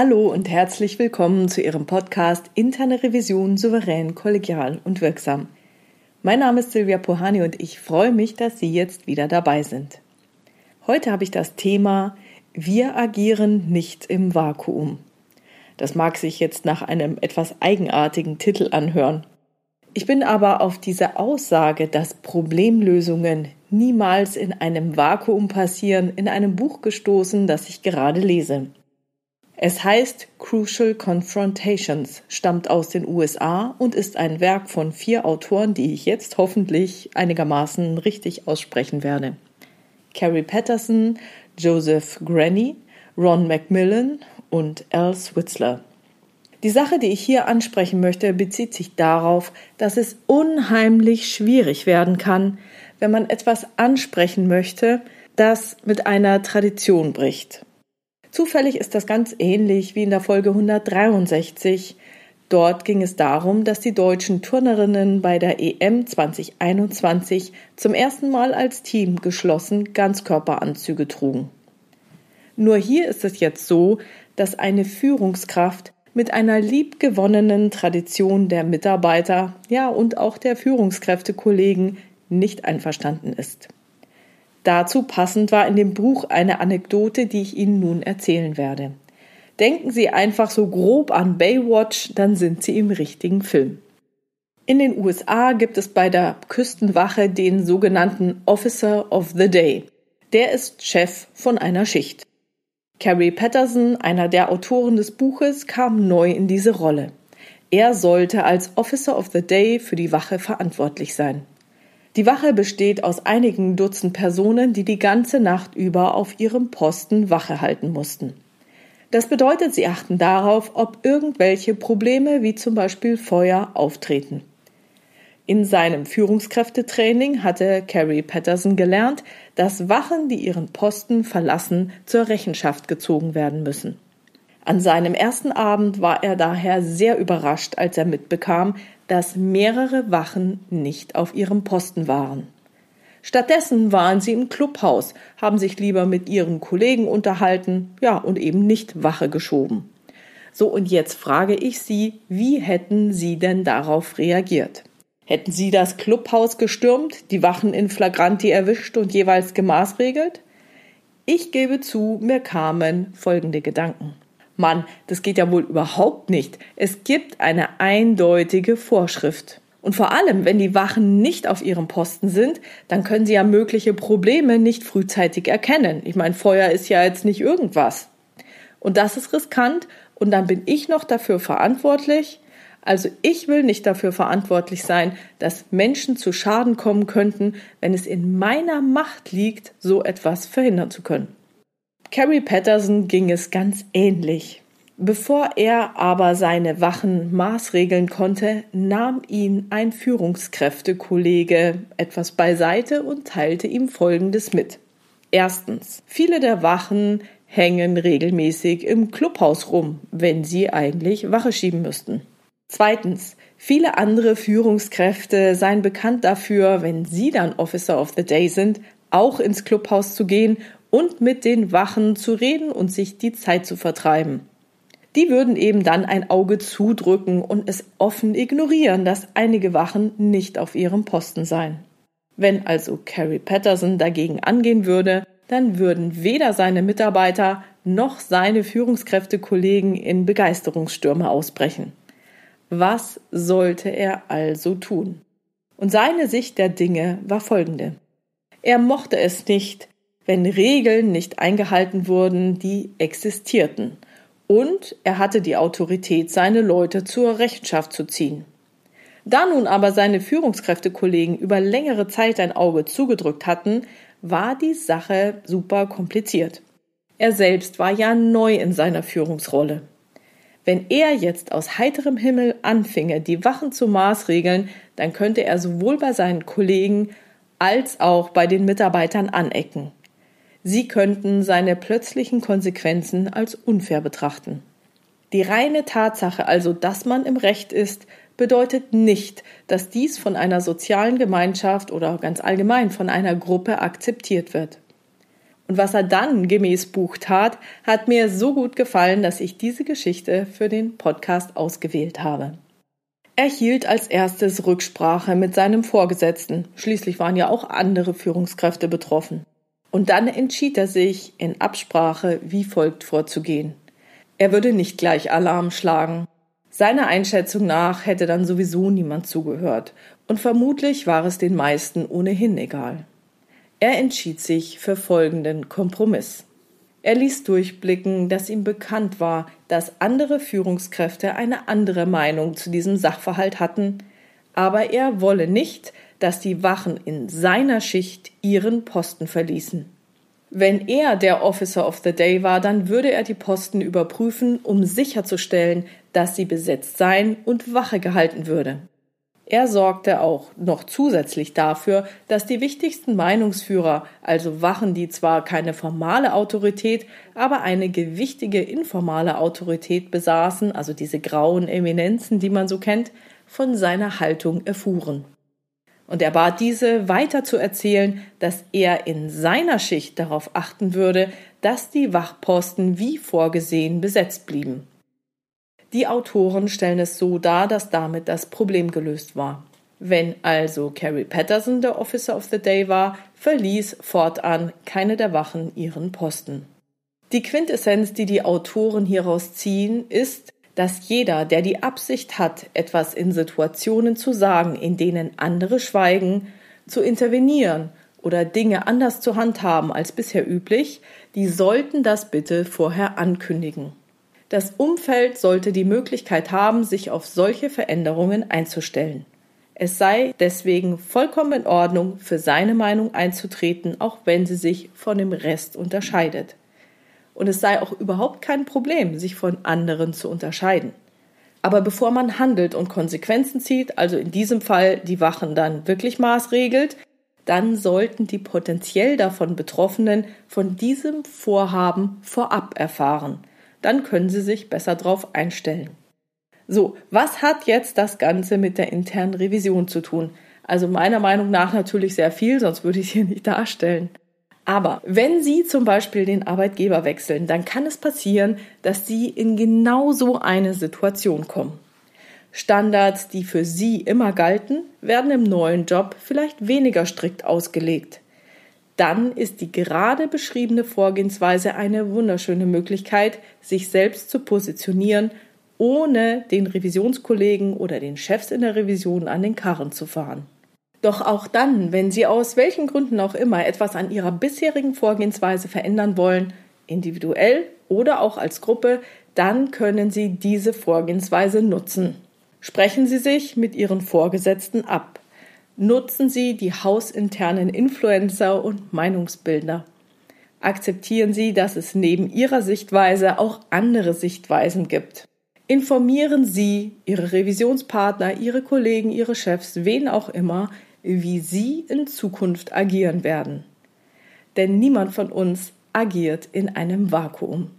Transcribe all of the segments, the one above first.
Hallo und herzlich willkommen zu Ihrem Podcast Interne Revision souverän, kollegial und wirksam. Mein Name ist Silvia Pohani und ich freue mich, dass Sie jetzt wieder dabei sind. Heute habe ich das Thema Wir agieren nicht im Vakuum. Das mag sich jetzt nach einem etwas eigenartigen Titel anhören. Ich bin aber auf diese Aussage, dass Problemlösungen niemals in einem Vakuum passieren, in einem Buch gestoßen, das ich gerade lese. Es heißt Crucial Confrontations, stammt aus den USA und ist ein Werk von vier Autoren, die ich jetzt hoffentlich einigermaßen richtig aussprechen werde. Carrie Patterson, Joseph Granny, Ron Macmillan und Al Switzler. Die Sache, die ich hier ansprechen möchte, bezieht sich darauf, dass es unheimlich schwierig werden kann, wenn man etwas ansprechen möchte, das mit einer Tradition bricht. Zufällig ist das ganz ähnlich wie in der Folge 163. Dort ging es darum, dass die deutschen Turnerinnen bei der EM 2021 zum ersten Mal als Team geschlossen Ganzkörperanzüge trugen. Nur hier ist es jetzt so, dass eine Führungskraft mit einer liebgewonnenen Tradition der Mitarbeiter, ja und auch der Führungskräftekollegen nicht einverstanden ist. Dazu passend war in dem Buch eine Anekdote, die ich Ihnen nun erzählen werde. Denken Sie einfach so grob an Baywatch, dann sind Sie im richtigen Film. In den USA gibt es bei der Küstenwache den sogenannten Officer of the Day. Der ist Chef von einer Schicht. Carrie Patterson, einer der Autoren des Buches, kam neu in diese Rolle. Er sollte als Officer of the Day für die Wache verantwortlich sein. Die Wache besteht aus einigen Dutzend Personen, die die ganze Nacht über auf ihrem Posten Wache halten mussten. Das bedeutet, sie achten darauf, ob irgendwelche Probleme wie zum Beispiel Feuer auftreten. In seinem Führungskräftetraining hatte Carrie Patterson gelernt, dass Wachen, die ihren Posten verlassen, zur Rechenschaft gezogen werden müssen. An seinem ersten Abend war er daher sehr überrascht, als er mitbekam, dass mehrere Wachen nicht auf ihrem Posten waren. Stattdessen waren sie im Clubhaus, haben sich lieber mit ihren Kollegen unterhalten, ja, und eben nicht Wache geschoben. So, und jetzt frage ich Sie, wie hätten Sie denn darauf reagiert? Hätten Sie das Clubhaus gestürmt, die Wachen in Flagranti erwischt und jeweils gemaßregelt? Ich gebe zu, mir kamen folgende Gedanken. Mann, das geht ja wohl überhaupt nicht. Es gibt eine eindeutige Vorschrift. Und vor allem, wenn die Wachen nicht auf ihrem Posten sind, dann können sie ja mögliche Probleme nicht frühzeitig erkennen. Ich meine, Feuer ist ja jetzt nicht irgendwas. Und das ist riskant und dann bin ich noch dafür verantwortlich. Also ich will nicht dafür verantwortlich sein, dass Menschen zu Schaden kommen könnten, wenn es in meiner Macht liegt, so etwas verhindern zu können. Carrie Patterson ging es ganz ähnlich. Bevor er aber seine Wachen maßregeln konnte, nahm ihn ein Führungskräftekollege etwas beiseite und teilte ihm Folgendes mit. Erstens, viele der Wachen hängen regelmäßig im Clubhaus rum, wenn sie eigentlich Wache schieben müssten. Zweitens, viele andere Führungskräfte seien bekannt dafür, wenn sie dann Officer of the Day sind, auch ins Clubhaus zu gehen und mit den Wachen zu reden und sich die Zeit zu vertreiben. Die würden eben dann ein Auge zudrücken und es offen ignorieren, dass einige Wachen nicht auf ihrem Posten seien. Wenn also Carrie Patterson dagegen angehen würde, dann würden weder seine Mitarbeiter noch seine Führungskräftekollegen in Begeisterungsstürme ausbrechen. Was sollte er also tun? Und seine Sicht der Dinge war folgende. Er mochte es nicht, wenn Regeln nicht eingehalten wurden, die existierten. Und er hatte die Autorität, seine Leute zur Rechenschaft zu ziehen. Da nun aber seine Führungskräftekollegen über längere Zeit ein Auge zugedrückt hatten, war die Sache super kompliziert. Er selbst war ja neu in seiner Führungsrolle. Wenn er jetzt aus heiterem Himmel anfinge, die Wachen zu maßregeln, dann könnte er sowohl bei seinen Kollegen als auch bei den Mitarbeitern anecken. Sie könnten seine plötzlichen Konsequenzen als unfair betrachten. Die reine Tatsache also, dass man im Recht ist, bedeutet nicht, dass dies von einer sozialen Gemeinschaft oder ganz allgemein von einer Gruppe akzeptiert wird. Und was er dann gemäß Buch tat, hat mir so gut gefallen, dass ich diese Geschichte für den Podcast ausgewählt habe. Er hielt als erstes Rücksprache mit seinem Vorgesetzten. Schließlich waren ja auch andere Führungskräfte betroffen. Und dann entschied er sich, in Absprache wie folgt vorzugehen. Er würde nicht gleich Alarm schlagen. Seiner Einschätzung nach hätte dann sowieso niemand zugehört, und vermutlich war es den meisten ohnehin egal. Er entschied sich für folgenden Kompromiss. Er ließ durchblicken, dass ihm bekannt war, dass andere Führungskräfte eine andere Meinung zu diesem Sachverhalt hatten, aber er wolle nicht, dass die Wachen in seiner Schicht ihren Posten verließen. Wenn er der Officer of the Day war, dann würde er die Posten überprüfen, um sicherzustellen, dass sie besetzt seien und Wache gehalten würde. Er sorgte auch noch zusätzlich dafür, dass die wichtigsten Meinungsführer, also Wachen, die zwar keine formale Autorität, aber eine gewichtige informale Autorität besaßen, also diese grauen Eminenzen, die man so kennt, von seiner Haltung erfuhren. Und er bat diese weiter zu erzählen, dass er in seiner Schicht darauf achten würde, dass die Wachposten wie vorgesehen besetzt blieben. Die Autoren stellen es so dar, dass damit das Problem gelöst war. Wenn also Carrie Patterson der Officer of the Day war, verließ fortan keine der Wachen ihren Posten. Die Quintessenz, die die Autoren hieraus ziehen, ist, dass jeder, der die Absicht hat, etwas in Situationen zu sagen, in denen andere schweigen, zu intervenieren oder Dinge anders zu handhaben als bisher üblich, die sollten das bitte vorher ankündigen. Das Umfeld sollte die Möglichkeit haben, sich auf solche Veränderungen einzustellen. Es sei deswegen vollkommen in Ordnung, für seine Meinung einzutreten, auch wenn sie sich von dem Rest unterscheidet. Und es sei auch überhaupt kein Problem, sich von anderen zu unterscheiden. Aber bevor man handelt und Konsequenzen zieht, also in diesem Fall die Wachen dann wirklich maßregelt, dann sollten die potenziell davon Betroffenen von diesem Vorhaben vorab erfahren dann können Sie sich besser darauf einstellen. So, was hat jetzt das Ganze mit der internen Revision zu tun? Also meiner Meinung nach natürlich sehr viel, sonst würde ich es hier nicht darstellen. Aber wenn Sie zum Beispiel den Arbeitgeber wechseln, dann kann es passieren, dass Sie in genau so eine Situation kommen. Standards, die für Sie immer galten, werden im neuen Job vielleicht weniger strikt ausgelegt dann ist die gerade beschriebene Vorgehensweise eine wunderschöne Möglichkeit, sich selbst zu positionieren, ohne den Revisionskollegen oder den Chefs in der Revision an den Karren zu fahren. Doch auch dann, wenn Sie aus welchen Gründen auch immer etwas an Ihrer bisherigen Vorgehensweise verändern wollen, individuell oder auch als Gruppe, dann können Sie diese Vorgehensweise nutzen. Sprechen Sie sich mit Ihren Vorgesetzten ab nutzen Sie die hausinternen Influencer und Meinungsbilder. Akzeptieren Sie, dass es neben Ihrer Sichtweise auch andere Sichtweisen gibt. Informieren Sie Ihre Revisionspartner, Ihre Kollegen, Ihre Chefs, wen auch immer, wie Sie in Zukunft agieren werden. Denn niemand von uns agiert in einem Vakuum.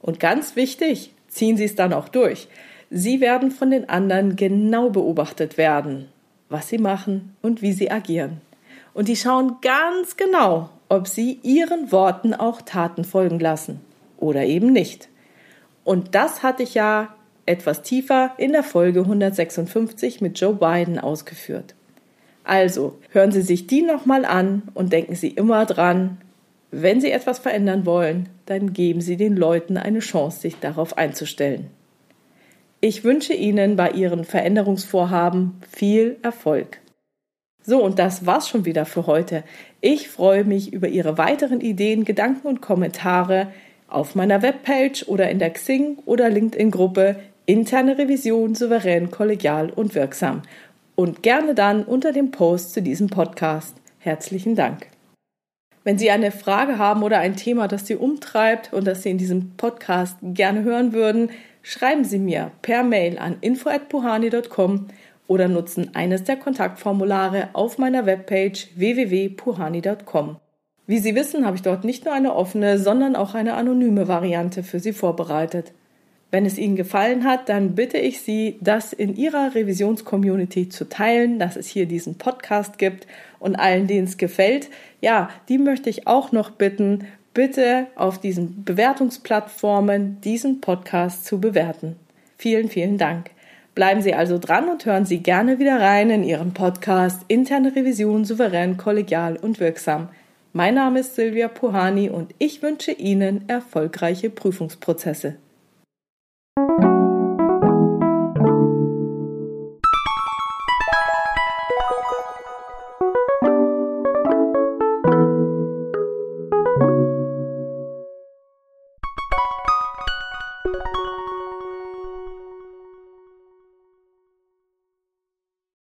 Und ganz wichtig, ziehen Sie es dann auch durch. Sie werden von den anderen genau beobachtet werden was sie machen und wie sie agieren. Und die schauen ganz genau, ob sie ihren Worten auch Taten folgen lassen oder eben nicht. Und das hatte ich ja etwas tiefer in der Folge 156 mit Joe Biden ausgeführt. Also hören Sie sich die nochmal an und denken Sie immer dran, wenn Sie etwas verändern wollen, dann geben Sie den Leuten eine Chance, sich darauf einzustellen. Ich wünsche Ihnen bei Ihren Veränderungsvorhaben viel Erfolg. So, und das war's schon wieder für heute. Ich freue mich über Ihre weiteren Ideen, Gedanken und Kommentare auf meiner Webpage oder in der Xing oder LinkedIn-Gruppe Interne Revision souverän, kollegial und wirksam. Und gerne dann unter dem Post zu diesem Podcast. Herzlichen Dank. Wenn Sie eine Frage haben oder ein Thema, das Sie umtreibt und das Sie in diesem Podcast gerne hören würden, schreiben Sie mir per Mail an info@puhani.com oder nutzen eines der Kontaktformulare auf meiner Webpage www.puhani.com. Wie Sie wissen, habe ich dort nicht nur eine offene, sondern auch eine anonyme Variante für Sie vorbereitet. Wenn es Ihnen gefallen hat, dann bitte ich Sie, das in Ihrer Revisionscommunity zu teilen, dass es hier diesen Podcast gibt und allen, denen es gefällt, ja, die möchte ich auch noch bitten, bitte auf diesen Bewertungsplattformen diesen Podcast zu bewerten. Vielen, vielen Dank. Bleiben Sie also dran und hören Sie gerne wieder rein in Ihren Podcast Interne Revision souverän, kollegial und wirksam. Mein Name ist Silvia Puhani und ich wünsche Ihnen erfolgreiche Prüfungsprozesse.